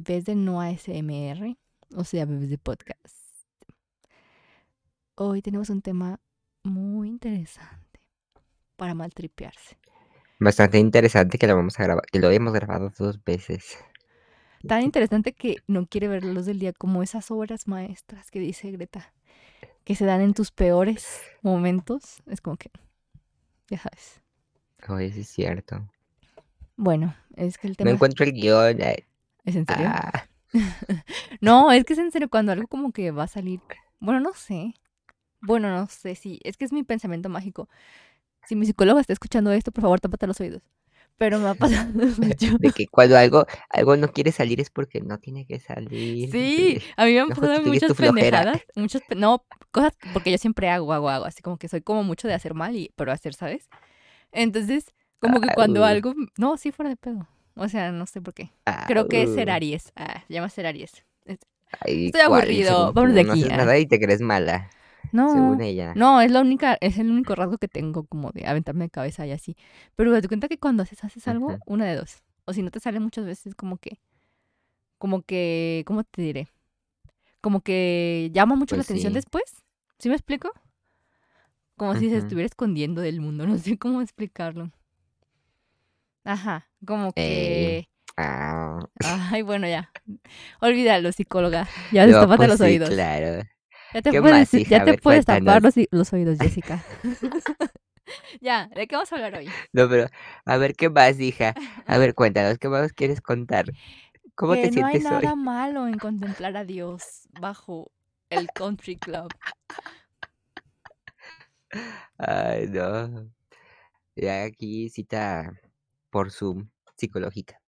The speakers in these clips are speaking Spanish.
Bebés de No ASMR, o sea, Bebés de Podcast. Hoy tenemos un tema muy interesante para maltripearse. Bastante interesante que lo vamos a grabar, que lo hemos grabado dos veces. Tan interesante que no quiere ver la luz del día como esas obras maestras que dice Greta, que se dan en tus peores momentos. Es como que, ya sabes. Oye, sí es cierto. Bueno, es que el No tema... encuentro el guion. eh. ¿Es en serio? Ah, No, es que es en serio cuando algo como que va a salir. Bueno, no sé. Bueno, no sé si. Es que es mi pensamiento mágico. Si mi psicólogo está escuchando esto, por favor, tápate los oídos. Pero me ha pasado mucho. de que cuando algo, algo no quiere salir es porque no tiene que salir. Sí, a mí me han pasado muchas pendejadas. Muchas, no, cosas porque yo siempre hago, hago, hago. Así como que soy como mucho de hacer mal, y, pero hacer, ¿sabes? Entonces, como que cuando algo. No, sí, fuera de pedo. O sea, no sé por qué. Creo que es ser Au. Aries. Ah, se llama ser Aries. Ay, Estoy aburrido, vámonos de No aquí, ah. nada y te crees mala, No. según ella. No, es la única, es el único rasgo que tengo como de aventarme de cabeza y así. Pero te cuenta que cuando haces, haces algo, una de dos. O si no te sale muchas veces como que, como que, ¿cómo te diré? Como que llama mucho la Pues atención sí. después. ¿Sí me explico? Como si se estuviera escondiendo del mundo, no sé cómo explicarlo. Ajá, como Ey. que... Ah, Ay, bueno, ya. Olvídalo, psicóloga. Ya no, destápate pues los sí, oídos. claro. Ya te ¿Qué puedes, más, hija? ya te puedes tapar los, los oídos, Jessica. ya, ¿de qué vamos a hablar hoy? No, pero a ver qué más, hija. A ver, cuéntanos, ¿qué más quieres contar? ¿Cómo que te no hay sientes nada hoy? malo en contemplar a Dios bajo el country club. Ay, no. Ya aquí cita por Zoom psicológica.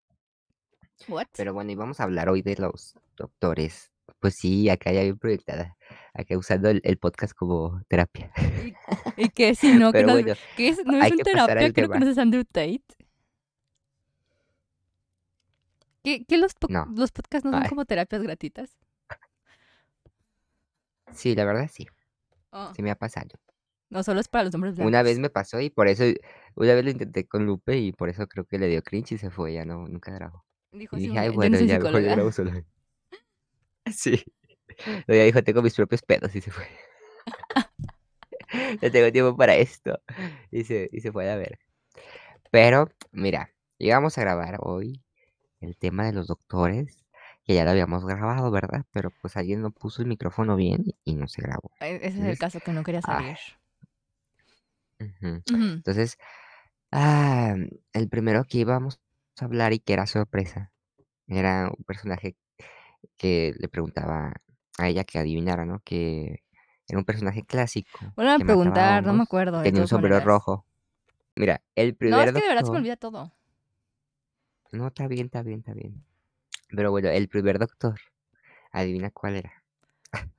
What? Pero bueno, y vamos a hablar hoy de los doctores. Pues sí, acá ya bien proyectada. Acá usando el, el podcast como terapia. ¿Y, y que si no, que Pero bueno, que es, no es un terapia, al que no a Andrew Tate? ¿Que, que los, po- No. los podcasts no son Ay. como terapias gratuitas? Sí, la verdad sí. Oh, Sí me ha pasado. No, solo es para los hombres blancos. Una vez me pasó y por eso, una vez lo intenté con Lupe y por eso creo que le dio cringe y se fue, ya no, nunca grabó. Dijo, Y sí, dije, ay, yo no bueno, ya mejor yo psicóloga. grabo solo. Sí. Luego ya dijo, tengo mis propios pedos y se fue. No tengo tiempo para esto. Y se, y se fue a ver. Pero, mira, llegamos a grabar hoy el tema de los doctores, que ya lo habíamos grabado, ¿verdad? Pero pues alguien no puso el micrófono bien y no se grabó. Ese es el caso que no quería ah, salir. Ujú. Ujú. Entonces, ah, el primero que íbamos a hablar y que era sorpresa, era un personaje que le preguntaba a ella que adivinara, ¿no? Que era un personaje clásico Vuelve a que mataba preguntar, no me hongos, acuerdo de tenía un todas sombrero maneras. rojo. Mira, el No, primer es que de verdad se me doctor, olvida todo. no, está bien, está bien, está bien. Pero bueno, el primer doctor, adivina cuál era.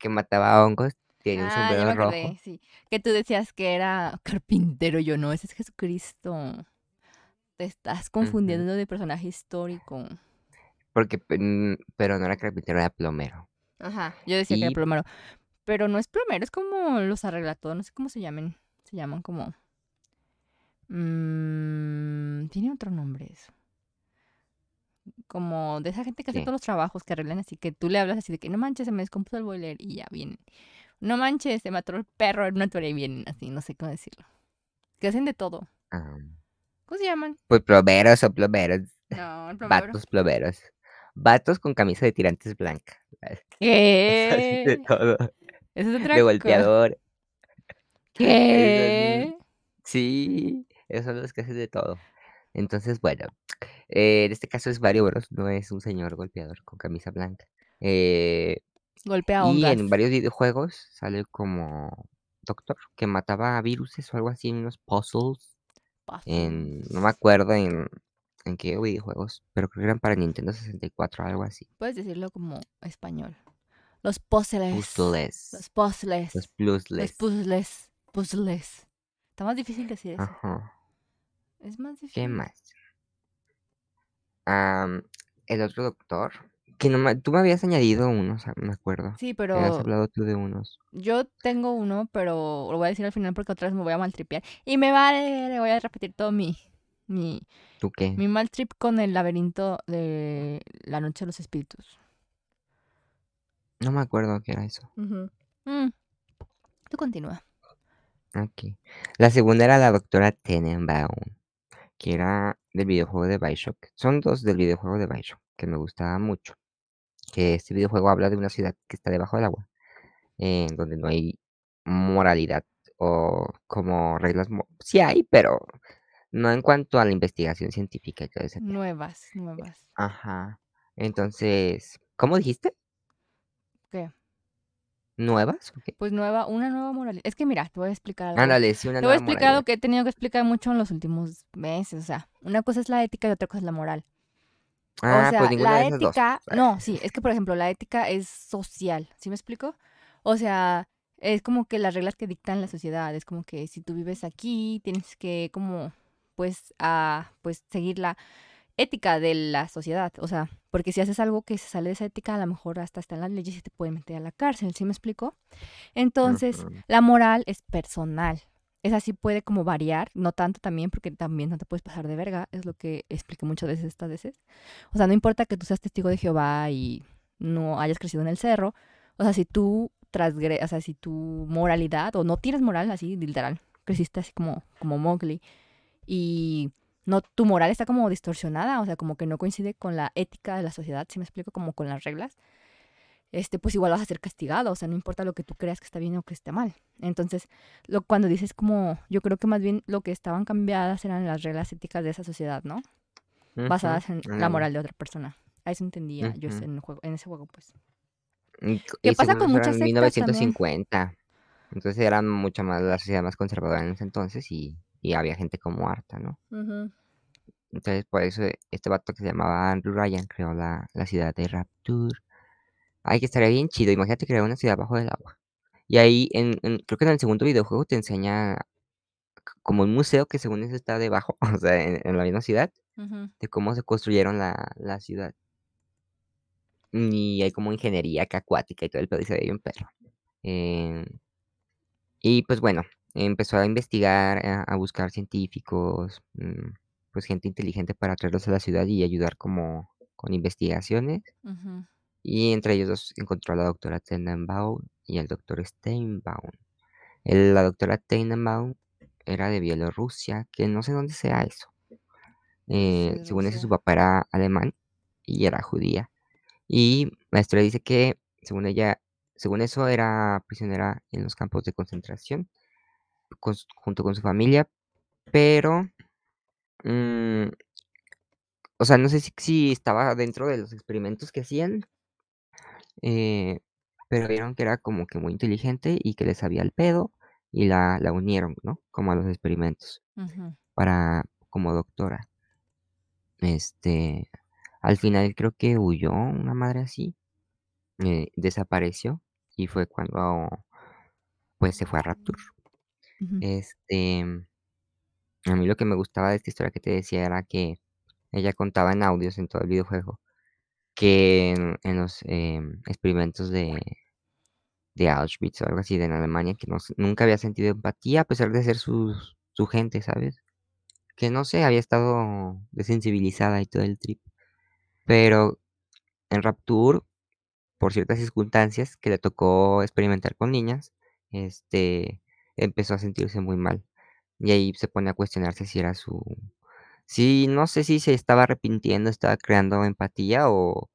Que mataba hongos, tenía un Ah, ya me sombrero rojo. acordé, sí. Que tú decías que era carpintero, yo no, ese es Jesucristo. Te estás confundiendo de personaje histórico. Porque, mm, pero no era carpintero, era plomero. Ajá, yo decía que era plomero. Pero no es plomero, es como los arreglatos, no sé cómo se llaman. Se llaman como... mm, tiene otro nombre eso. Como de esa gente que hace todos los trabajos, que arreglan así, que tú le hablas así de que no manches, se me descompuso el boiler y ya vienen. No manches, se mató el perro en una tubería y vienen así, no sé cómo decirlo. Que hacen de todo. Ah, ¿Cómo se llaman? pues plomeros o plomeros. No, plomero. Vatos plomeros. Vatos con camisa de tirantes blanca. Hacen de ¿Qué? todo. Es otra De golpeador. ¿Qué? Sí, esos son los que hacen de todo. Entonces, bueno, eh, en este caso es Mario Bros, no es un señor golpeador con camisa blanca. Eh, Golpea y hongas. en varios videojuegos sale como doctor que mataba viruses o algo así en unos puzzles. En, no me Puzzles. acuerdo en, en qué videojuegos, pero creo que eran para Nintendo 64 o algo así. Puedes decirlo como español. Los puzzles. Los Puzzles. puzzles. Los Los puzzles. puzzles. Puzzles. Está más difícil decir eso. Ajá. Es más ¿Qué difícil. más? Am, el otro doctor. Que no me- tú me habías añadido unos, me acuerdo. Sí, Me habías pero hablado tú de unos. yo tengo uno, pero lo voy a decir al final porque otra vez me voy a maltripear. Y me vale, le voy a repetir todo mi, Mi, ¿Tú qué? mi mal trip con el laberinto de la noche de los espíritus. No me acuerdo qué era eso. Mm. Tú continúa. Ok. La segunda era la doctora Tenenbaum, que era del videojuego de Bioshock. Son dos del videojuego de Bioshock, que me gustaba mucho. Que este videojuego habla de una ciudad que está debajo del agua, en donde no hay moralidad o como reglas. Sí hay, pero no en cuanto a la investigación científica y todo tema. Nuevas, nuevas. Ajá. Entonces, ¿cómo dijiste? ¿Qué? ¿Nuevas? Pues nueva, una nueva moralidad. Es que mira, te voy a explicar algo. Ándale, sí, una Te voy a nueva explicar que he tenido que explicar mucho en los últimos meses. O sea, una cosa es la ética y otra cosa es la moral. Ah, o sea, pues ninguna la de esas dos. ética, no, sí, es que por ejemplo, la ética es social, ¿sí me explico? O sea, es como que las reglas que dictan la sociedad, es como que si tú vives aquí, tienes que como, pues, a, pues, seguir la ética de la sociedad, o sea, porque si haces algo que se sale de esa ética, a lo mejor hasta está en las leyes y te puede meter a la cárcel, ¿sí me explico? Entonces, la moral es personal. Esa sí puede como variar, no tanto también, porque también no te puedes pasar de verga, es lo que expliqué muchas veces estas veces. O sea, no importa que tú seas testigo de Jehová y no hayas crecido en el cerro, o sea, si tú transgre, o sea, si tu moralidad, o no tienes moral, así, literal, creciste así como, como Mowgli, y no, tu moral está como distorsionada, o sea, como que no coincide con la ética de la sociedad, si me explico, como con las reglas, este, pues igual vas a ser castigado, o sea, no importa lo que tú creas que está bien o que esté mal. Entonces, lo, cuando dices como, yo creo que más bien lo que estaban cambiadas eran las reglas éticas de esa sociedad, ¿no? Basadas en la moral de otra persona. A eso entendía yo en, el juego, en ese juego, pues. Y, ¿Qué y pasa con muchas también? 1950. Entonces era mucho más la sociedad más conservadora en ese entonces y, y había gente como harta, ¿no? Entonces por eso este vato que se llamaba Andrew Ryan creó la, la ciudad de Rapture. Ay, que estaría bien chido. Imagínate crear una ciudad bajo el agua. Y ahí, en, en- creo que en el segundo videojuego te enseña c- como un museo que según eso está debajo, o sea, en, en la misma ciudad, Ujú. de cómo se construyeron la, la ciudad. Y hay como ingeniería acá acuática y todo el pedo y se ve bien perro. Em, y pues bueno, empezó a investigar, a, a buscar científicos, mm, pues gente inteligente para traerlos a la ciudad y ayudar como con investigaciones. Ujú. Y entre ellos dos encontró a la doctora Tenenbaum y el doctor Steinbaum. El- la doctora Tenenbaum era de Bielorrusia, que no sé dónde sea eso. Eh, Sí, según eso, su papá era alemán y era judía. Y la historia dice que, según ella, según eso, era prisionera en los campos de concentración con junto con su familia, pero, mm, o sea, no sé si, si estaba dentro de los experimentos que hacían, eh, pero vieron que era como que muy inteligente y que le sabía el pedo y la, la unieron, ¿no? Como a los experimentos para, como doctora. Este, al final creo que huyó una madre así, eh, desapareció y fue cuando pues se fue a Rapture. Este, a mí lo que me gustaba de esta historia que te decía era que ella contaba en audios en todo el videojuego que en, los em, experimentos de, de Auschwitz o algo así de en Alemania, que no nunca había sentido empatía a pesar de ser su, su gente, ¿sabes? Que no sé, había estado desensibilizada y todo el trip. Pero en Rapture, por ciertas circunstancias que le tocó experimentar con niñas, este, empezó a sentirse muy mal. Y ahí se pone a cuestionarse si era su... Sí, no sé si se estaba arrepintiendo, estaba creando empatía o,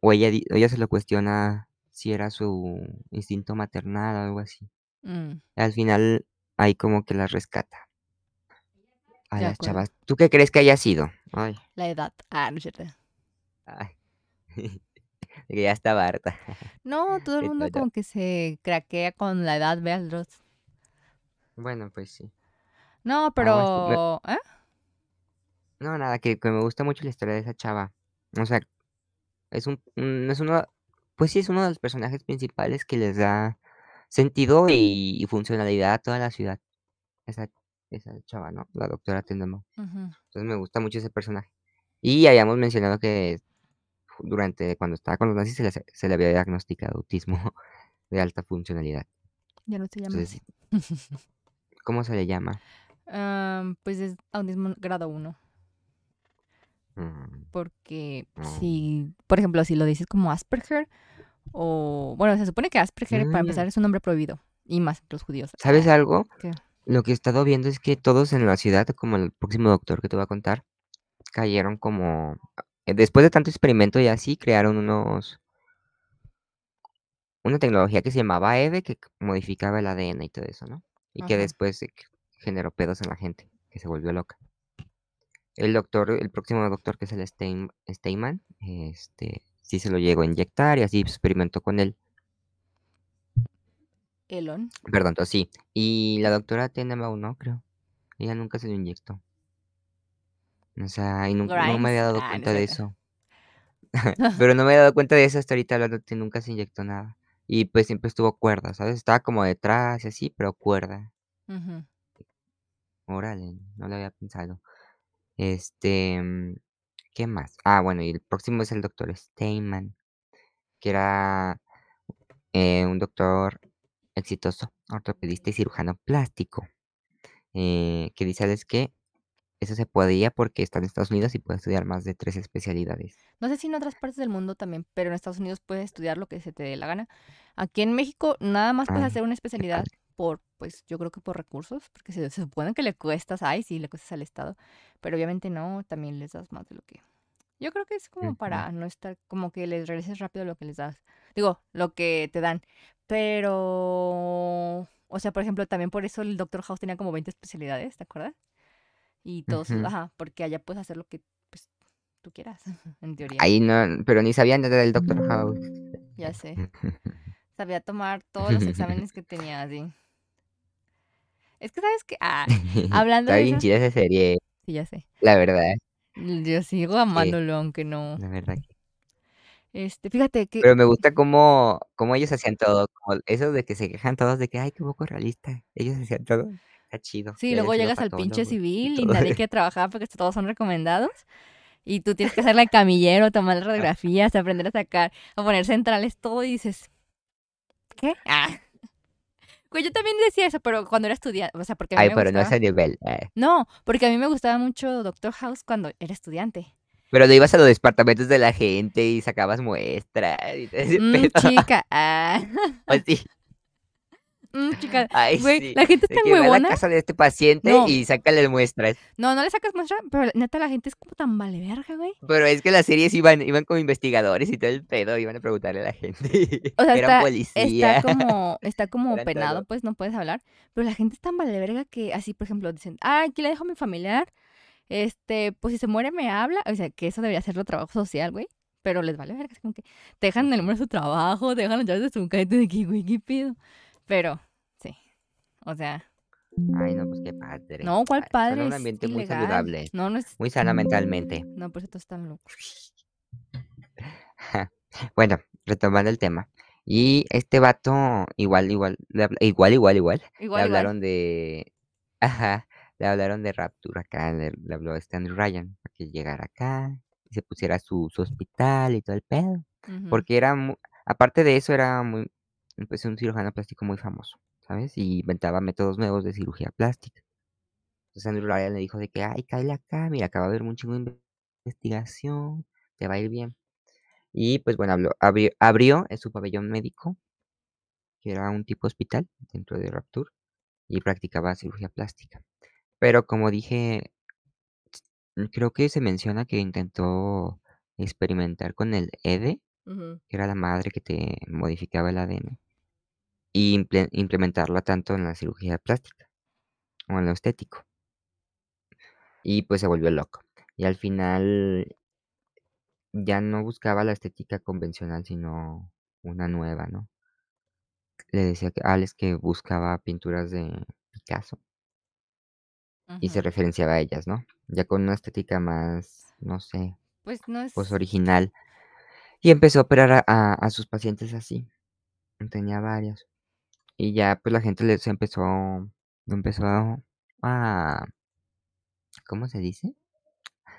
o ella, di- ella se lo cuestiona si era su instinto maternal o algo así. Mm, Al final, ahí como que las rescata a de las acuerdo. chavas. ¿Tú qué crees que haya sido? Ay, La edad. Ah, no es cierto. ay. que ya estaba harta. No, todo el de mundo todo. como que se craquea con la edad, veas. Bueno, pues sí. No, me- pero... ¿eh? No, nada, que, que me gusta mucho la historia de esa chava. O sea, es un, un- es uno, pues sí, es uno de los personajes principales que les da sentido y, y funcionalidad a toda la ciudad. Esa, esa chava, ¿no? La doctora Tenenbaum. Ujú. Entonces me gusta mucho ese personaje. Y habíamos mencionado que durante, cuando estaba con los nazis, se le, se le había diagnosticado autismo de alta funcionalidad. Ya no se llama Entonces. ¿cómo se le llama? Am, pues es autismo grado 1. Mm, Porque mm. si, por ejemplo, si lo dices como Asperger, o bueno, se supone que Asperger para Mm. empezar es un nombre prohibido, y más entre los judíos. ¿Sabes algo? ¿qué? Lo que he estado viendo es que todos en la ciudad, como el próximo doctor que te voy a contar, cayeron como eh, después de tanto experimento y así, crearon unos una tecnología que se llamaba EVE, que c modificaba el ADN y todo eso, ¿no? Y que después generó pedos en la gente, que se volvió loca. El doctor el próximo doctor, que es el Stein Steinman, este, sí se lo llegó a inyectar y así experimentó con él. Elon. Perdón, sí. Y la doctora Tenenbaum no, creo. Ella nunca se lo inyectó. O sea, y nun no me había dado Ah, no cuenta de eso. Pero no me había dado cuenta de eso hasta ahorita hablándote, nunca se inyectó nada. Y, pues, siempre estuvo cuerda, ¿sabes? Estaba como detrás y así, pero cuerda. Órale, no lo había pensado. Este, mm, ¿qué más? Ah, bueno, y el próximo es el doctor Steinman, que era, eh, un doctor exitoso, ortopedista y cirujano plástico, eh, que dice, ¿sabes qué? Eso se podía porque está en Estados Unidos y puede estudiar más de 3 especialidades. No sé si en otras partes del mundo también, pero en Estados Unidos puedes estudiar lo que se te dé la gana. Aquí en México nada más puedes Ay, hacer una especialidad. Por, pues yo creo que por recursos, porque se, se supone que le cuestas, ay, sí, le cuestas al Estado, pero obviamente no, también les das más de lo que... Yo creo que es como para no estar, como que les regreses rápido lo que les das. Digo, lo que te dan. Pero, o sea, por ejemplo, también por eso el Doctor House tenía como 20 especialidades, ¿te acuerdas? Y todos, ajá, porque allá puedes hacer lo que pues, tú quieras, en teoría. Ahí no, pero ni sabía nada del Doctor House. Ya sé. Sabía tomar todos los exámenes que tenía, así. Es que, ¿sabes qué? Ah, hablando Está de bien eso, chida esa serie, sí, ya sé. la verdad. Yo sigo amándolo, aunque no. la verdad que Este, fíjate que, Pero me gusta cómo cómo ellos hacían todo, como eso de que se quejan todos de que: "Ay, qué poco realista". Ellos hacían todo, está chido, sí, que luego sido llegas al pinche y civil y todo. nadie quiere trabajar porque todos son recomendados. Y tú tienes que hacerle el camillero, tomar las radiografías, aprender a sacar, a poner centrales, todo, y dices, ¿qué? Ah. Pues yo también decía eso, pero cuando era estudiante, o sea, porque a mí Ay, me pero no a gustaba. ese nivel, eh. No, porque a mí me gustaba mucho Doctor House cuando era estudiante. Pero no ibas a los departamentos de la gente y sacabas muestras y Mm, chica, ah. ¿O sí? Mm, chica, Ay, güey, sí, la gente es de tan que ve a la huevona. casa de este paciente No, y sácale muestras. no, no le sacas muestra, pero neta la gente es como tan vale verga, güey. Pero es que las series iban iban como investigadores y todo el pedo, iban a preguntarle a la gente. O sea, Eran está, está como, está como penado, todo. pues no puedes hablar. Pero la gente es tan vale verga que así, por ejemplo, dicen, ah, aquí le dejo a mi familiar. Este, pues si se muere me habla. O sea, que eso debería ser lo trabajo social, güey. Pero les vale verga, es como que te dejan el número de su trabajo, te dejan las llaves de su casa de que, güey, qué. Pero, sí. O sea, Ay, no, pues qué padre. no, ¿cuál padre? suena un Es ambiente muy ilegal. saludable, No, no es. muy sana mentalmente. No, por eso todos están locos. Bueno, retomando el tema. Y este vato igual, igual, le igual, igual, igual, le Igual, igual. hablaron de ajá, le hablaron de Rapture acá, le le habló este Andrew Ryan para que llegara acá y se pusiera su su hospital y todo el pedo, porque era mu aparte de eso, era muy, pues, un cirujano plástico muy famoso, ¿sabes? Y inventaba métodos nuevos de cirugía plástica. Entonces, Andrew Ryan le dijo de que: "Ay, cáele acá, mira, acaba de haber un chingo de investigación, te va a ir bien". Y, pues, bueno, habló abrió abrió, eh, su pabellón médico que era un tipo hospital dentro de Rapture, y practicaba cirugía plástica. Pero como dije mm, creo que se menciona que intentó experimentar con el EDE, que era la madre que te modificaba el ADN, y imple implementarla tanto en la cirugía plástica, o en lo estético. Y, pues, se volvió loco. Y al final ya no buscaba la estética convencional, sino una nueva, ¿no? Le decía que a Alex que buscaba pinturas de Picasso. Y se referenciaba a ellas, ¿no? Ya con una estética más, no sé, Pues no pues, es. original. Y empezó a operar a a a sus pacientes así. Tenía varios. Y ya, pues, la gente le se empezó empezó a ¿cómo se dice?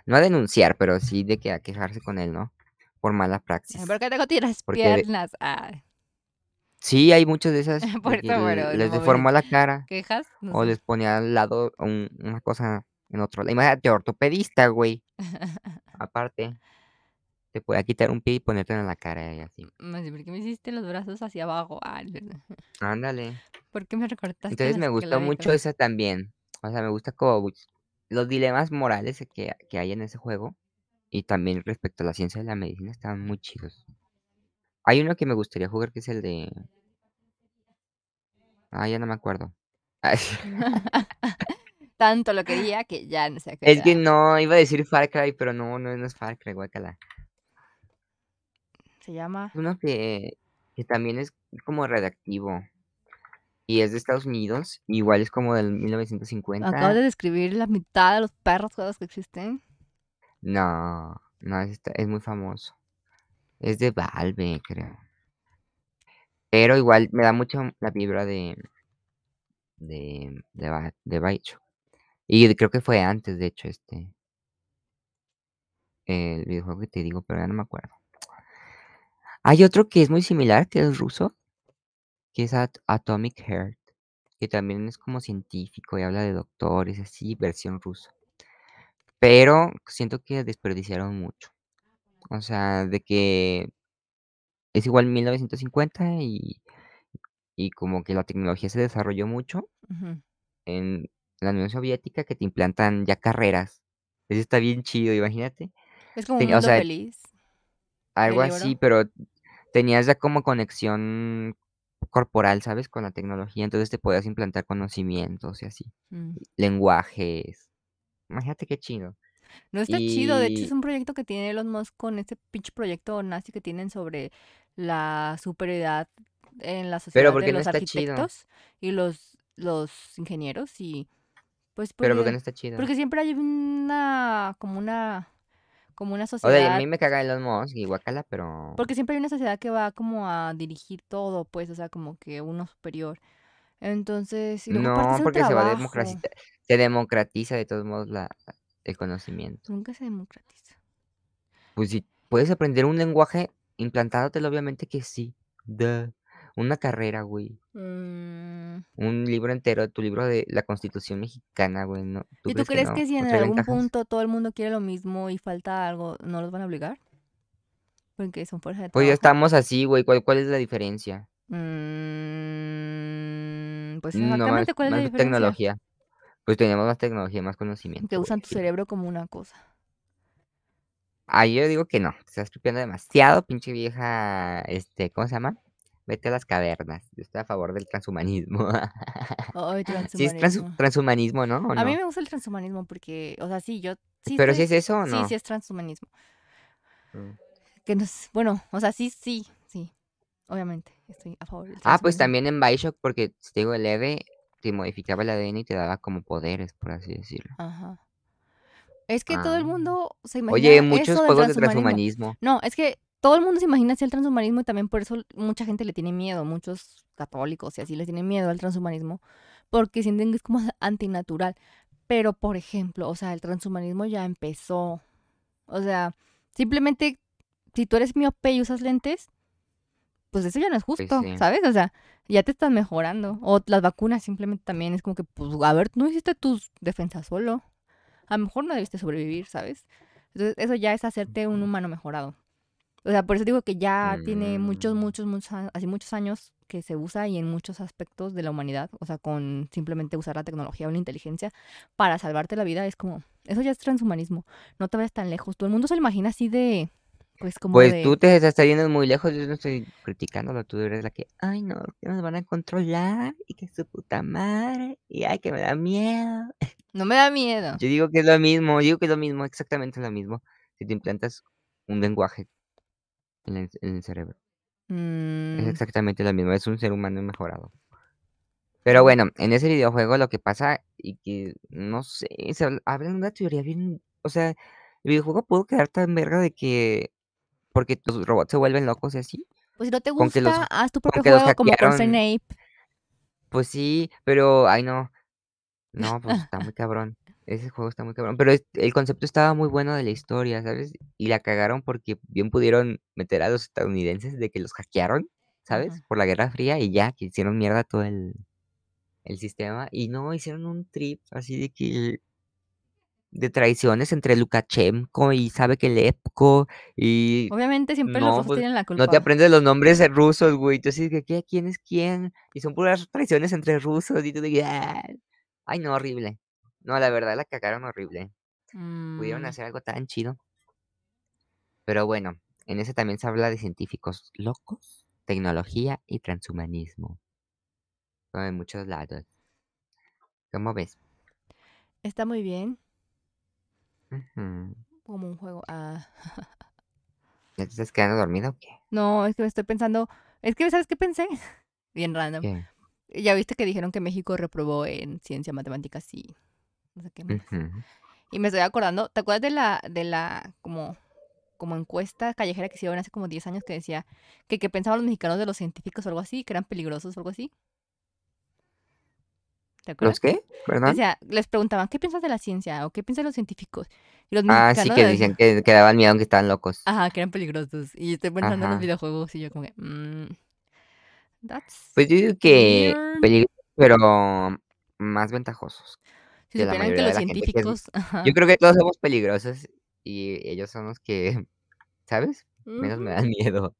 No a denunciar, pero sí de que a quejarse con él, ¿no? Por mala Ay, praxis. ¿Por qué tengo tiras Porque piernas? Sí, hay muchas de esas, Por eso, pero les deformó la cara, quejas, no o sé. les ponía al lado un una cosa en otro imagínate ortopedista, güey, aparte, te podía quitar un pie y ponértelo en la cara y así. Más ¿por qué me hiciste los brazos hacia abajo? Ah, es verdad. Ándale. ¿Por qué me recortaste Entonces, me gustó mucho esa también, o sea, me gusta como los dilemas morales que que hay en ese juego, y también respecto a la ciencia de la medicina estaban muy chidos. Hay uno que me gustaría jugar, que es el de ah, ya no me acuerdo. Tanto lo quería que ya no se Es que no, iba a decir Far Cry, pero no, no, no es Far Cry, guácala. Se llama Uno que que también es como radiactivo. Y es de Estados Unidos, igual es como del mil novecientos Acabas cincuenta. de describir la mitad de los perros juegos que existen. No, no, es es muy famoso. Es de Valve, creo. Pero igual me da mucho la vibra de de de de BioShock. Y creo que fue antes, de hecho, este el videojuego que te digo, pero ya no me acuerdo. Hay otro que es muy similar, que es ruso que es At Atomic Heart, que también es como científico y habla de doctores, así, versión ruso. Pero siento que desperdiciaron mucho. O sea, de que es igual 1950 y y como que la tecnología se desarrolló mucho Ujú. en la Unión Soviética, que te implantan ya carreras. Eso está bien chido, imagínate. Es como un Te o mundo sea feliz. algo ¿Del así, pero tenías ya como conexión corporal, ¿sabes? Con la tecnología, entonces te podías implantar conocimientos y así, Mm. lenguajes. Imagínate qué chido. No está chido, de hecho, es un proyecto que tiene Elon Musk con ese pinche proyecto nazi que tienen sobre la superioridad en la Pero, sociedad ¿por de qué no los está chido? arquitectos y los los ingenieros y, pues, Pero, ¿por qué porque no está chido? porque siempre hay una como una como una O sea, a sociedad mí me caga Elon Musk y guácala, pero porque siempre hay una sociedad que va como a dirigir todo, pues, o sea, como que uno superior. Entonces, No, porque se va a democracita se democratiza de todos modos la el conocimiento. Nunca se democratiza. Pues, si puedes aprender un lenguaje implantándotelo, obviamente que sí. Duh. Una carrera, güey. Mm. Un libro entero, tu libro de la Constitución mexicana, güey, ¿no? ¿Tú ¿Y tú crees que no que si no en algún ventajas? punto todo el mundo quiere lo mismo y falta algo, no los van a obligar? Porque son fuerza de Pues, ya trabajo. estamos así, güey, ¿cuál cuál es la diferencia? Mm, pues, No más exactamente, ¿cuál es la más diferencia? tecnología. Pues, tenemos más tecnología, más Que conocimiento, güey, usan tu cerebro como una cosa. Ah, yo digo que no, te estás tripeando demasiado, pinche vieja, este, ¿cómo se llama? Vete a las cavernas. Yo estoy a favor del transhumanismo. Ay, Sí es transhumanismo. ¿no? ¿O A mí no? me gusta el transhumanismo porque, o sea, sí, yo sí ¿Pero estoy es eso o sí, no? sí es transhumanismo. Mm. Que nos bueno, o sea, sí, sí, sí, obviamente, estoy a favor del Ah, pues, también en BioShock, porque, te digo, el EVE te modificaba el ADN y te daba como poderes, por así decirlo. Ajá. Es que todo Ah. el mundo se Oye, imagina muchos eso juegos de transhumanismo. transhumanismo. No, es que todo el mundo se imagina así el transhumanismo y también por eso mucha gente le tiene miedo, muchos católicos y así les tienen miedo al transhumanismo, porque sienten que es como antinatural. Pero, por ejemplo, o sea, el transhumanismo ya empezó. O sea, simplemente si tú eres miope y usas lentes, pues eso ya no es Pues justo, sí. ¿sabes? O sea, ya te estás mejorando. O las vacunas simplemente también es como que, pues, a ver, no hiciste tus defensas solo. A lo mejor no debiste sobrevivir, ¿sabes? Entonces, eso ya es hacerte un humano mejorado. O sea, por eso digo que ya tiene muchos, Mm. muchos, muchos, a así muchos años que se usa y en muchos aspectos de la humanidad, o sea, con simplemente usar la tecnología o la inteligencia para salvarte la vida, es como, eso ya es transhumanismo. No te vayas tan lejos. Todo el mundo se lo imagina así de, pues, como Pues, de tú te estás yendo muy lejos, yo no estoy criticándolo, tú eres la que: "Ay, no, que nos van a controlar y que su puta madre, y ay, que me da miedo". No me da miedo. Yo digo que es lo mismo, yo digo que es lo mismo, exactamente lo mismo, si te implantas un lenguaje en el en el cerebro. Es Mm. exactamente lo mismo, es un ser humano mejorado. Pero bueno, en ese videojuego lo que pasa y que, no sé, se habl hablan de una teoría bien o sea, el videojuego pudo quedar tan verga de que porque tus robots se vuelven locos y así, Pues, si no te los gusta, haz tu propio juego como con Snape. Pues sí, pero, ay no. No, pues, está muy cabrón. Ese juego está muy cabrón, pero es el concepto estaba muy bueno de la historia, ¿sabes? Y la cagaron porque bien pudieron meter a los estadounidenses de que los hackearon ¿sabes? Por la Guerra Fría y ya, que hicieron mierda todo el, el sistema. Y no, hicieron un trip así de que de traiciones entre Lukashenko y sabe que Lepko y Obviamente siempre los rusos pues tienen la no te culpa. aprendes los nombres rusos, güey. Tú de que ¿qué? ¿quién es quién? Y son puras traiciones entre rusos y tú que "Ah". Ay, no, horrible. No, la verdad la cagaron horrible. Pudieron Mm, hacer algo tan chido. Pero bueno, en ese también se habla de científicos locos, tecnología y transhumanismo. Son de muchos lados. ¿Cómo ves? está muy bien. Como un juego. Ah. ¿Ya te estás quedando dormido o qué? No, es que me estoy pensando. Es que, ¿sabes qué pensé? Bien random. ¿Qué? Ya viste que dijeron que México reprobó en ciencia, matemáticas y no sé qué más. Y me estoy acordando, ¿te acuerdas de la, de la, como, como encuesta callejera que hicieron hace como 10 años que decía que qué pensaban los mexicanos de los científicos o algo así, que eran peligrosos o algo así? ¿Te acuerdas? ¿Los qué? ¿Perdón? Decía, les preguntaban, ¿qué piensas de la ciencia? ¿O qué piensan los científicos? Y los Ah, sí, mexicanos que decían, decían que, que daban miedo que estaban locos. ajá, que eran peligrosos. Y estoy pensando en los videojuegos y yo como que, mm, that's Pues yo digo que peligrosos, pero más ventajosos Si la que de gente. que es-. Yo creo que todos somos peligrosos y ellos son los que, ¿sabes? Menos me dan miedo.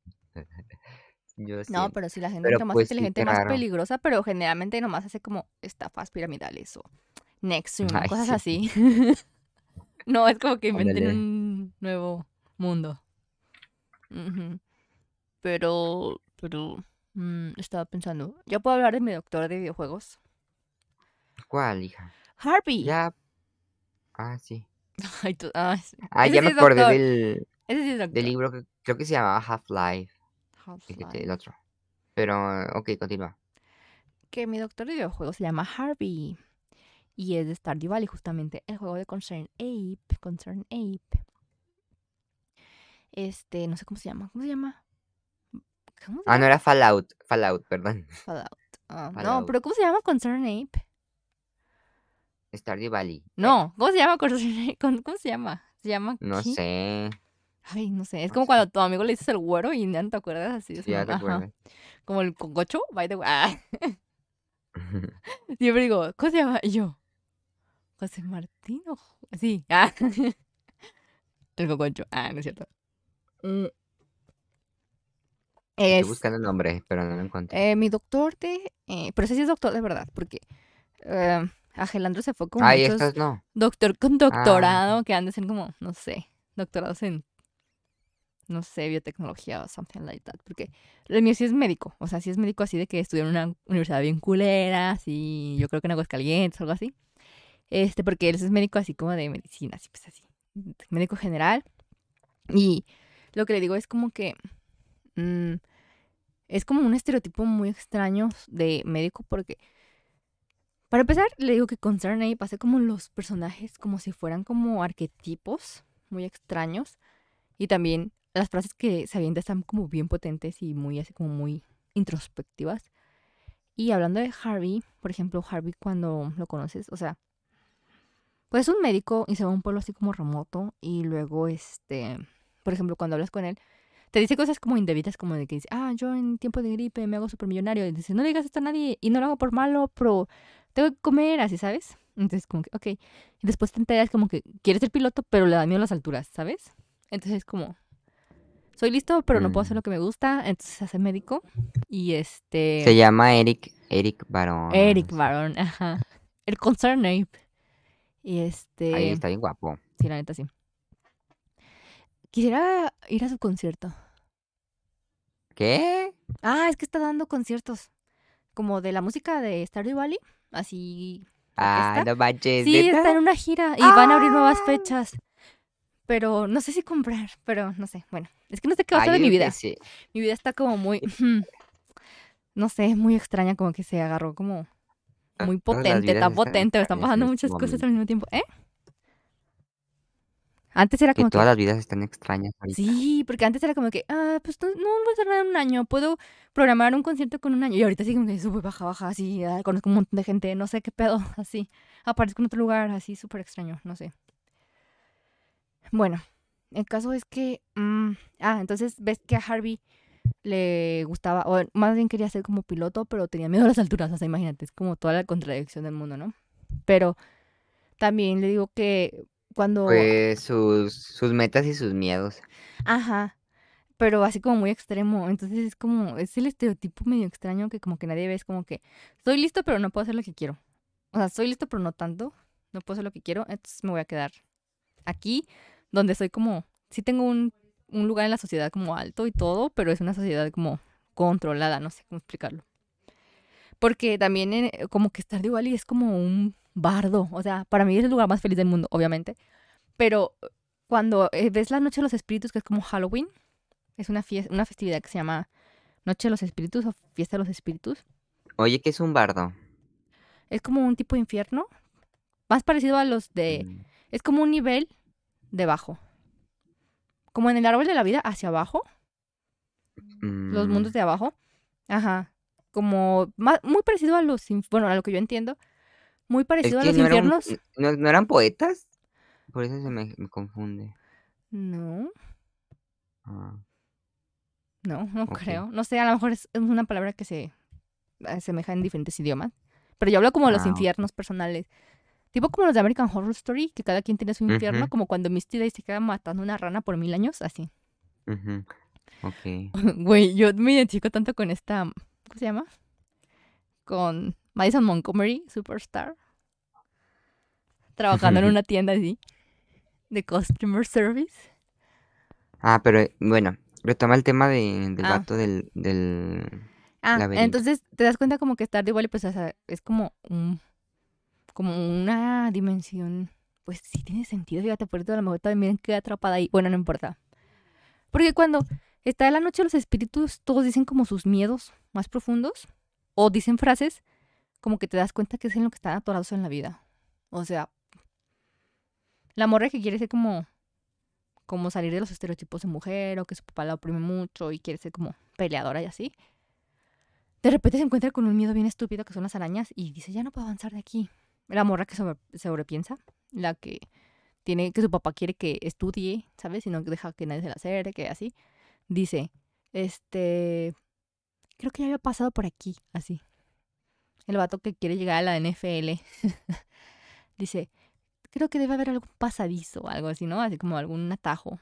Yo No, pero sí, la gente Pero que más pues sí, inteligente, qué más raro. peligrosa, pero generalmente nomás hace como estafas piramidales o Nexium, Ay, cosas sí. así. no, es como que inventen Ándale. un nuevo mundo. Pero, pero, mm, estaba pensando, ¿ya puedo hablar de mi doctor de videojuegos? ¿Cuál, hija? Harvey. Ya. Ah, sí. Ay, tú- ah, sí. Ah, ya sí me acordé doctor. del, sí del libro que creo que se llamaba Half-Life. Fíjate, Half-Life. el otro. Pero, ok, continúa. Que mi doctor de videojuegos se llama Harvey. Y es de Stardew Valley, justamente. El juego de Concern Ape. Concern Ape. Este, no sé cómo se llama. ¿Cómo se llama? ¿Cómo se Ah, no era Fallout. Fallout, perdón. Fallout. Ah, no, Fallout. pero ¿cómo se llama Concern Ape? Stardew Valley. No, ¿cómo se llama? ¿Cómo se llama? ¿Se llama no qué? sé. Ay, no sé. Es No como sé. cuando a tu amigo le dices el güero y no te acuerdas así su ya te acuerdas. Como el cococho, by the way. Ah. Siempre digo, ¿cómo se llama? Y yo, José Martín o Sí. Ah. El cococho. Ah, no es cierto. Mm, Estoy Es buscando el nombre, pero no lo encontré. eh, mi doctor de... eh, pero ese sí es doctor de verdad, porque eh, Agelandro se fue como Ay, muchos estos no. doctor con Ah, doctorado que han de ser como, no sé, doctorados en, no sé, biotecnología o something like that. Porque el mío sí es médico, o sea, sí es médico así de que estudió en una universidad bien culera, así, yo creo que en Aguascalientes, algo así. Este, porque él es médico así como de medicina, así pues así, médico general. Y lo que le digo es como que mm, es como un estereotipo muy extraño de médico porque, para empezar, le digo que con Ape hace como los personajes como si fueran como arquetipos muy extraños y también las frases que se avienta están como bien potentes y muy así como muy introspectivas. Y hablando de Harvey, por ejemplo, Harvey cuando lo conoces, o sea, pues es un médico y se va a un pueblo así como remoto y luego, este, por ejemplo, cuando hablas con él, te dice cosas como indebidas, como de que dice, ah, yo en tiempo de gripe me hago supermillonario. Y dice, no digas esto a nadie y no lo hago por malo, pero tengo que comer, así, ¿sabes? Entonces, como que, ok. Y después te enteras como que quieres ser piloto, pero le da miedo las alturas, ¿sabes? Entonces, es como, soy listo, pero no puedo hacer mm. lo que me gusta. Entonces, se hace médico. Y Se este, llama Eric, Eric Barón. Eric Baron, ajá. El Concern Ape. Y Ahí este, está bien guapo. sí, la neta, sí. Quisiera ir a su concierto. ¿Qué? Ah, es que está dando conciertos. Como de la música de Stardew Valley. Así. Ah, no manches, Sí, está en una gira y van a abrir nuevas ¡Ah! fechas. Pero no sé si comprar, pero no sé. Bueno, es que no sé qué va a ser de mi vida. sí. Mi vida está como muy. No sé, muy extraña, como que se agarró como Ah, muy potente, tan potente, me están pasando muchas cosas al mismo tiempo. ¿Eh? Antes era Que como todas que. las vidas están extrañas ahorita. Sí, porque antes era como que, ah, pues no, no voy a en un año, puedo programar un concierto con un año. Y ahorita sí como que sube, baja, baja, así, ah, conozco un montón de gente, no sé qué pedo, así. Aparezco en otro lugar, así, súper extraño, no sé. Bueno, el caso es que, mm, ah, entonces ves que a Harvey le gustaba, o más bien quería ser como piloto, pero tenía miedo a las alturas, o sea, imagínate, es como toda la contradicción del mundo, ¿no? Pero también le digo que cuando... Pues sus, sus metas y sus miedos. Ajá, pero así como muy extremo, entonces es como, es el estereotipo medio extraño que como que nadie ve, es como que, estoy listo, pero no puedo hacer lo que quiero. O sea, estoy listo, pero no tanto, no puedo hacer lo que quiero, entonces me voy a quedar aquí, donde soy como, sí tengo un un lugar en la sociedad como alto y todo, pero es una sociedad como controlada, no sé cómo explicarlo. Porque también eh, como que estar de Wally es como un bardo, o sea, para mí es el lugar más feliz del mundo, obviamente. Pero cuando eh, ves la Noche de los Espíritus, que es como Halloween, es una, fiesta, una festividad que se llama Noche de los Espíritus o Fiesta de los Espíritus. Oye, ¿qué es un bardo? Es como un tipo de infierno, más parecido a los de... Mm, Es como un nivel debajo. Como en el árbol de la vida, hacia abajo. los mm, mundos de abajo. Ajá. Como muy parecido a los, bueno, a lo que yo entiendo. Muy Es parecido a los no, infiernos. no, no eran poetas. Por eso se me, me confunde. No, Ah, no, no creo. No sé, a lo mejor es, es una palabra que se asemeja en diferentes idiomas. Pero yo hablo como de los Ah, infiernos personales. Tipo como los de American Horror Story, que cada quien tiene su infierno, como cuando Misty Day se queda matando una rana por mil años, así. Ok. Güey, yo me identifico tanto con esta, ¿cómo se llama? Con Madison Montgomery, Superstar. Trabajando en una tienda así, de customer service. Ah, pero eh, bueno, retoma el tema de, del Ah. vato del, del... Ah, Laberinto. entonces te das cuenta como que estar de igual, pues o sea, es como un, como una dimensión, pues sí tiene sentido, fíjate, por eso a lo mejor también queda atrapada ahí. Bueno, no importa. Porque cuando está en la noche los espíritus, todos dicen como sus miedos más profundos, o dicen frases como que te das cuenta que es en lo que están atorados en la vida. O sea, la morra que quiere ser como, como salir de los estereotipos de mujer, o que su papá la oprime mucho y quiere ser como peleadora y así. De repente se encuentra con un miedo bien estúpido que son las arañas y dice, ya no puedo avanzar de aquí. La morra que sobre, sobrepiensa, la que tiene que su papá quiere que estudie, ¿sabes? Y no deja que nadie se la acerque, así. Dice, este, creo que ya había pasado por aquí, así. El vato que quiere llegar a la NFL. Dice, creo que debe haber algún pasadizo o algo así, ¿no? Así como algún atajo.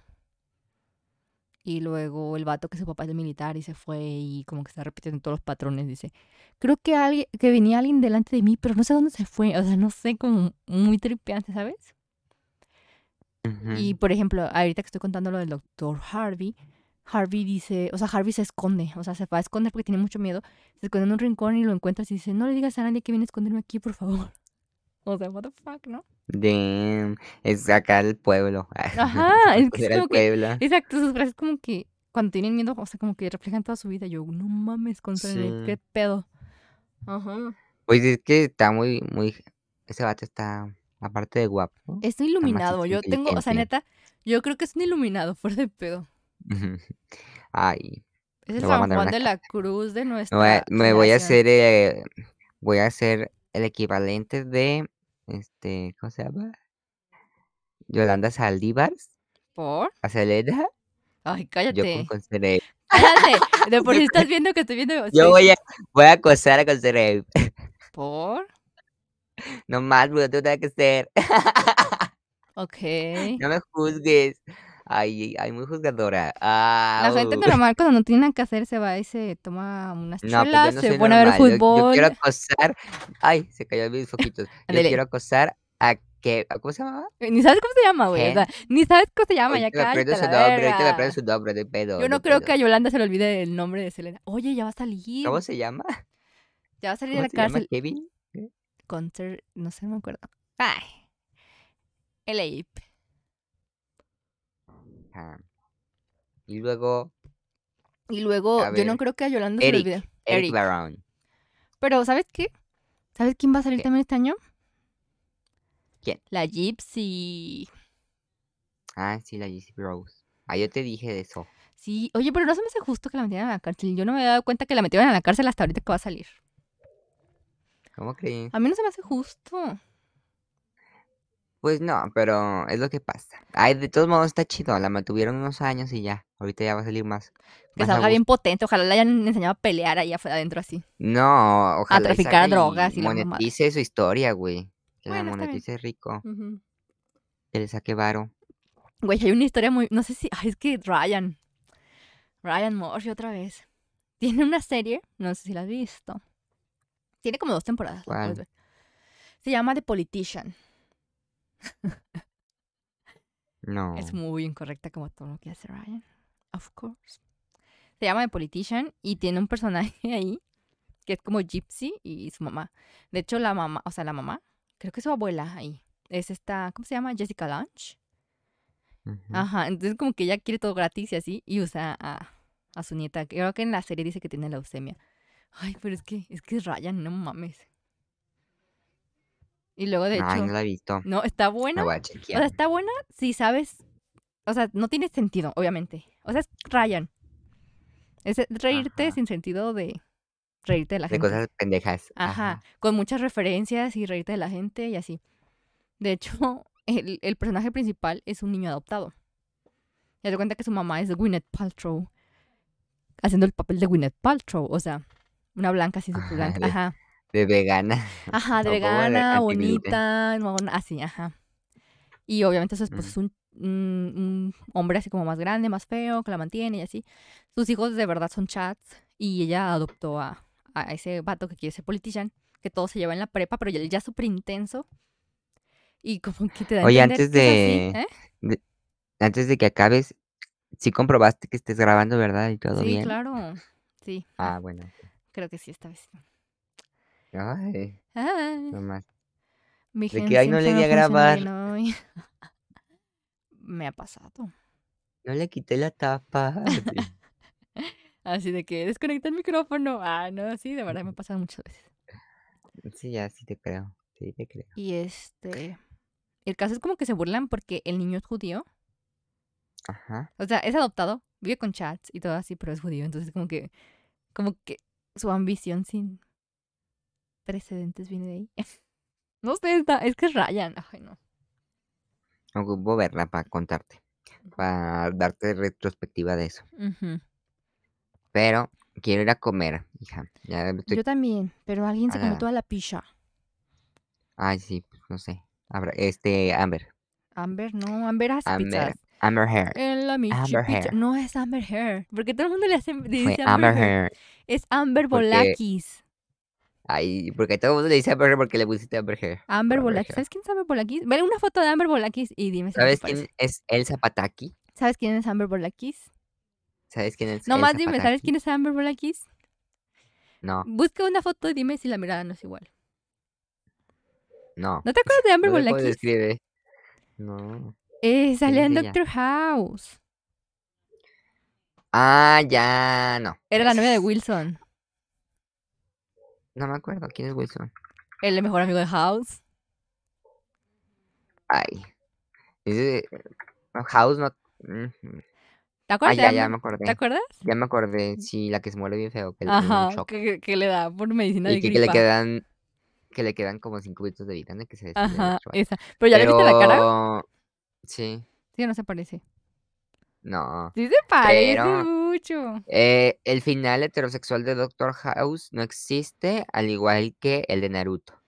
Y luego el vato que su papá es militar y se fue y como que está repitiendo todos los patrones. Dice, creo que alguien, que venía alguien delante de mí, pero no sé dónde se fue. O sea, no sé, como muy tripeante, ¿sabes? Ujú. Y por ejemplo, ahorita que estoy contando lo del doctor Harvey, Harvey dice, o sea, Harvey se esconde, o sea, se va a esconder porque tiene mucho miedo. Se esconde en un rincón y lo encuentras y dice, no le digas a nadie que viene a esconderme aquí, por favor. O sea, what the fuck, ¿no? Damn, es acá el pueblo. Ajá, es que es como que, pueblo. exacto, sus frases como que cuando tienen miedo, o sea, como que reflejan toda su vida. Yo, no mames, contra Sí. qué pedo. Ajá. Pues es que está muy, muy... Ese vato está, aparte de guapo. Es un iluminado. Yo tengo, o sea, neta, yo creo que es un iluminado, fuera de pedo. Ay, Es el San Juan de la Cruz de nuestra me voy a hacer, eh, voy a hacer el equivalente de, este, ¿cómo se llama? Yolanda Saldívar, ¿Por? a Selena, Ay, yo con, cállate. con Cerey. Cállate. De por si estás viendo que estoy viendo. Yo voy a, voy a acosar a con Cerey. ¿Por? No más, no tengo nada que hacer. Ok. No me juzgues. Ay, ay, muy juzgadora. La gente Au. normal cuando no tiene nada que hacer se va y se toma unas No, pues chelas, no se pone a ver normal. Yo, yo fútbol. quiero acosar. Ay, se cayó mis foquitos. Yo quiero acosar a que. ¿a ¿Cómo se llamaba? Ni sabes cómo se llama, güey. O sea, ni sabes cómo se llama, ya cállate me aprendo su nombre, de pedo, Yo de no creo pedo. que a Yolanda se le olvide el nombre de Selena. Oye, ya va a salir. ¿Cómo se llama? Ya va a salir de ¿Cómo la se llama? cárcel. ¿Kevin? ¿Qué? Concert, no sé, no me acuerdo. Ay. El Ape. Y luego, Y luego, yo no creo que a Yolanda se le Eric, olvide. Eric Eric. Pero, ¿sabes qué? ¿Sabes quién va a salir ¿Qué? también este año? ¿Quién? La Gypsy. Ah, sí, la Jessie Rose. Ah, yo te dije de eso. Sí, oye, pero no se me hace justo que la metieran a la cárcel. Yo no me había dado cuenta que la metieron a la cárcel hasta ahorita que va a salir. ¿Cómo crees? A mí no se me hace justo. Pues no, pero es lo que pasa. Ay, de todos modos está chido. La mantuvieron unos años y ya. Ahorita ya va a salir más. Que más a salga bien potente. Ojalá le hayan enseñado a pelear ahí afuera adentro así. No, ojalá y traficar y drogas y la monetice su historia, güey. Que la Bueno, bien. monetice rico. Ujú. Que le saque varo. Güey, hay una historia muy. No sé si. Ay, es que Ryan. Ryan Murphy otra vez. Tiene una serie. No sé si la has visto. Tiene como dos temporadas. la ¿Cuál? Se llama The Politician. No. Es muy incorrecta como todo lo que hace Ryan. Of course. Se llama The Politician y tiene un personaje ahí que es como Gypsy y su mamá. De hecho, la mamá, o sea, la mamá, creo que es su abuela ahí. Es esta, ¿cómo se llama? Jessica Lange. Ajá, entonces como que ella quiere todo gratis y así, y usa a, a su nieta. Creo que en la serie dice que tiene leucemia. Ay, pero es que es que Ryan, no mames. Y luego, de Ay, hecho, no la he visto. no, está buena. voy a O sea, chequear. está buena si sabes. O sea, no tiene sentido, obviamente. O sea, es Ryan. Es reírte Ajá. sin sentido de reírte de la De gente. cosas pendejas. Ajá, con muchas referencias y reírte de la gente y así. De hecho, el, el personaje principal es un niño adoptado. Y te cuenta que su mamá es Gwyneth Paltrow, haciendo el papel de Gwyneth Paltrow, o sea, una blanca así súper blanca. de- Ajá, De vegana. ajá, de vegana, bonita, así, ajá. Y obviamente su esposo Mm. es un, un- un hombre así como más grande, más feo, que la mantiene y así. Sus hijos de verdad son chats y ella adoptó a, a ese vato que quiere ser politician, que todo se lleva en la prepa, pero ya es súper intenso. Y como que te da Oye, antes así, de- ¿eh? Antes de que acabes, sí comprobaste que estés grabando, ¿verdad? Y todo Sí, bien. claro. Sí, Ah, bueno. creo que sí esta vez. Ay, Ah, nomás. mi De que, ay, no le di a grabar. Me ha pasado. No le quité la tapa. Sí. Así de que desconecta el micrófono. Ah, no, sí, de verdad me ha pasado muchas veces. Sí, ya sí te creo. Sí te creo. Y este. El caso es como que se burlan porque el niño es judío. Ajá. O sea, es adoptado, vive con chats y todo así, pero es judío. Entonces, como que. Como que su ambición sin precedentes viene de ahí. No sé, está, es que es Ryan. Ay, no. Ocupo verla para contarte. Para darte retrospectiva de eso. Pero quiero ir a comer, hija. Ya me estoy... Yo también, pero alguien se comió Ah. toda la pizza. Ay, sí, pues no sé. Este, Amber. Amber, no, Amber hace Amber. pizzas. Amber Hair. En la Michi Amber Pizza. Hair. No es Amber Hair. Porque todo el mundo le hace, dice Amber Amber Hair. Hair. Es Amber Porque- Bolakis. Ay, porque todo el mundo le dice Amber porque le pusiste Amber Hair. Amber Bolakis. ¿Sabes quién es Amber Bolakis? Ve una foto de Amber Bolakis y dime si ¿Sabes parece. quién es Elsa Pataki? ¿Sabes quién es Amber Bolakis? ¿Sabes quién es No más dime, ¿sabes quién es Amber Bolakis? No, Busca una foto y dime si la mirada no es igual. no. ¿No te acuerdas de Amber No Bolakis? escribe. No. Eh, salía en ella? Doctor House. Ah, ya, no. Era la novia de. Wilson, No me acuerdo. ¿Quién es Wilson? el mejor amigo de House. Ay. Ese... House no... Ujú. ¿Te acuerdas ya, ya me acordé. ¿Te acuerdas? Ya me acordé. Sí, la que se muere bien feo. Que le un Ajá, shock. que, que le da por medicina de que, que le quedan... Que le quedan como cinco minutos de vida, ¿no? Que se Ajá, esa. Pero ya le viste la cara. Sí. Sí, no se parece. No. Sí se parece Pero- mucho. Eh, el final heterosexual de Doctor House no existe, al igual que el de Naruto.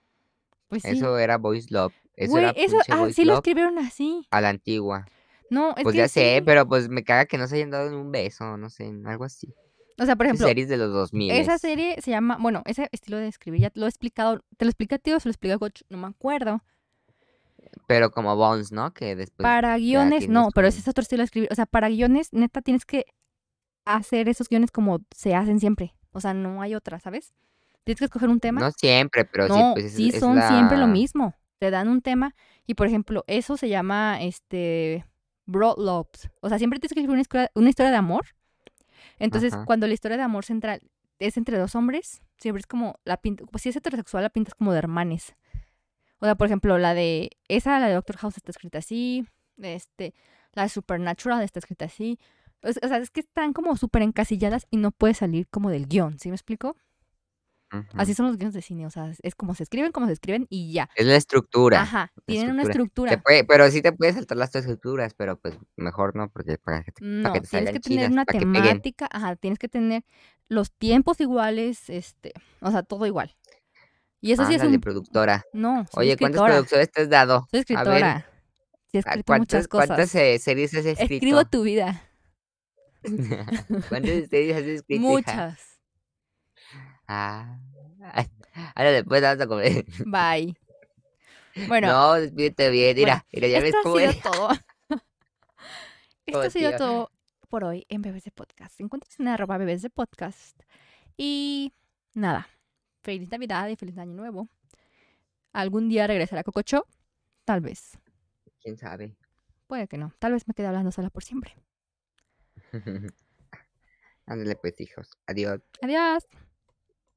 Pues sí. Eso era Voice Love. Eso Güey, era eso, pinche ah, sí lo escribieron así. a la antigua. No, es Pues que ya sé, pero pues me caga que no se hayan dado ni un beso, no sé, algo así. O sea, por ejemplo, series de los 2000. esa serie se llama, bueno, ese estilo de escribir, ya lo he explicado, te lo explica tío, se lo explica coach, no me acuerdo. Pero como Bones, ¿no? Que después... para guiones, no, pero ese es otro estilo de escribir. O sea, para guiones, neta, tienes que hacer esos guiones como se hacen siempre. O sea, no hay otra, ¿sabes? Tienes que escoger un tema. No siempre, pero sí, no, pues es, sí es son siempre lo mismo. Te dan un tema y, por ejemplo, eso se llama, este, broad lobes. O sea, siempre tienes que escribir una historia, una historia de amor. Entonces, Ajá. cuando la historia de amor central es entre dos hombres, siempre es como la pinta, pues si es heterosexual la pintas como de hermanes. O sea, por ejemplo, la de esa, la de Doctor House está escrita así, este, la de Supernatural está escrita así. O sea, es que están como súper encasilladas y no puede salir como del guion, ¿sí me explico? Así son los guiones de cine, o sea, es como se escriben, como se escriben y ya. Es la estructura, Ajá, la tienen una estructura. puede pero sí te puedes saltar las estructuras, pero, pues, mejor no, porque para que te para que No, te tienes que tener chidas, una temática, ajá, tienes que tener los tiempos iguales, este, o sea, todo igual. Y eso sí es un productora. No, soy Oye, ¿cuántas escritora. producciones te has dado? Soy A ver, escritora. Sí he ¿a escrito muchas cuántas cuántas, cosas. eh, series has Escribo escrito? tu vida. ¿Cuántas series has escrito, hija? Muchas. Ah, ándale, pues, vamos a comer. Bye. Bueno, No, despídete bien, bueno, mira, mira, ya ves esto ha cómo sido eres. todo. Esto ha sido tío. todo por hoy en Bebés de Podcast. Encuentras en arroba bebés de podcast. Y nada, feliz Navidad y feliz Año Nuevo. ¿Algún día regresará Cococho? Tal vez. ¿Quién sabe? Puede que no. Tal vez me quede hablando sola por siempre. Ándale, pues, hijos. Adiós. Adiós.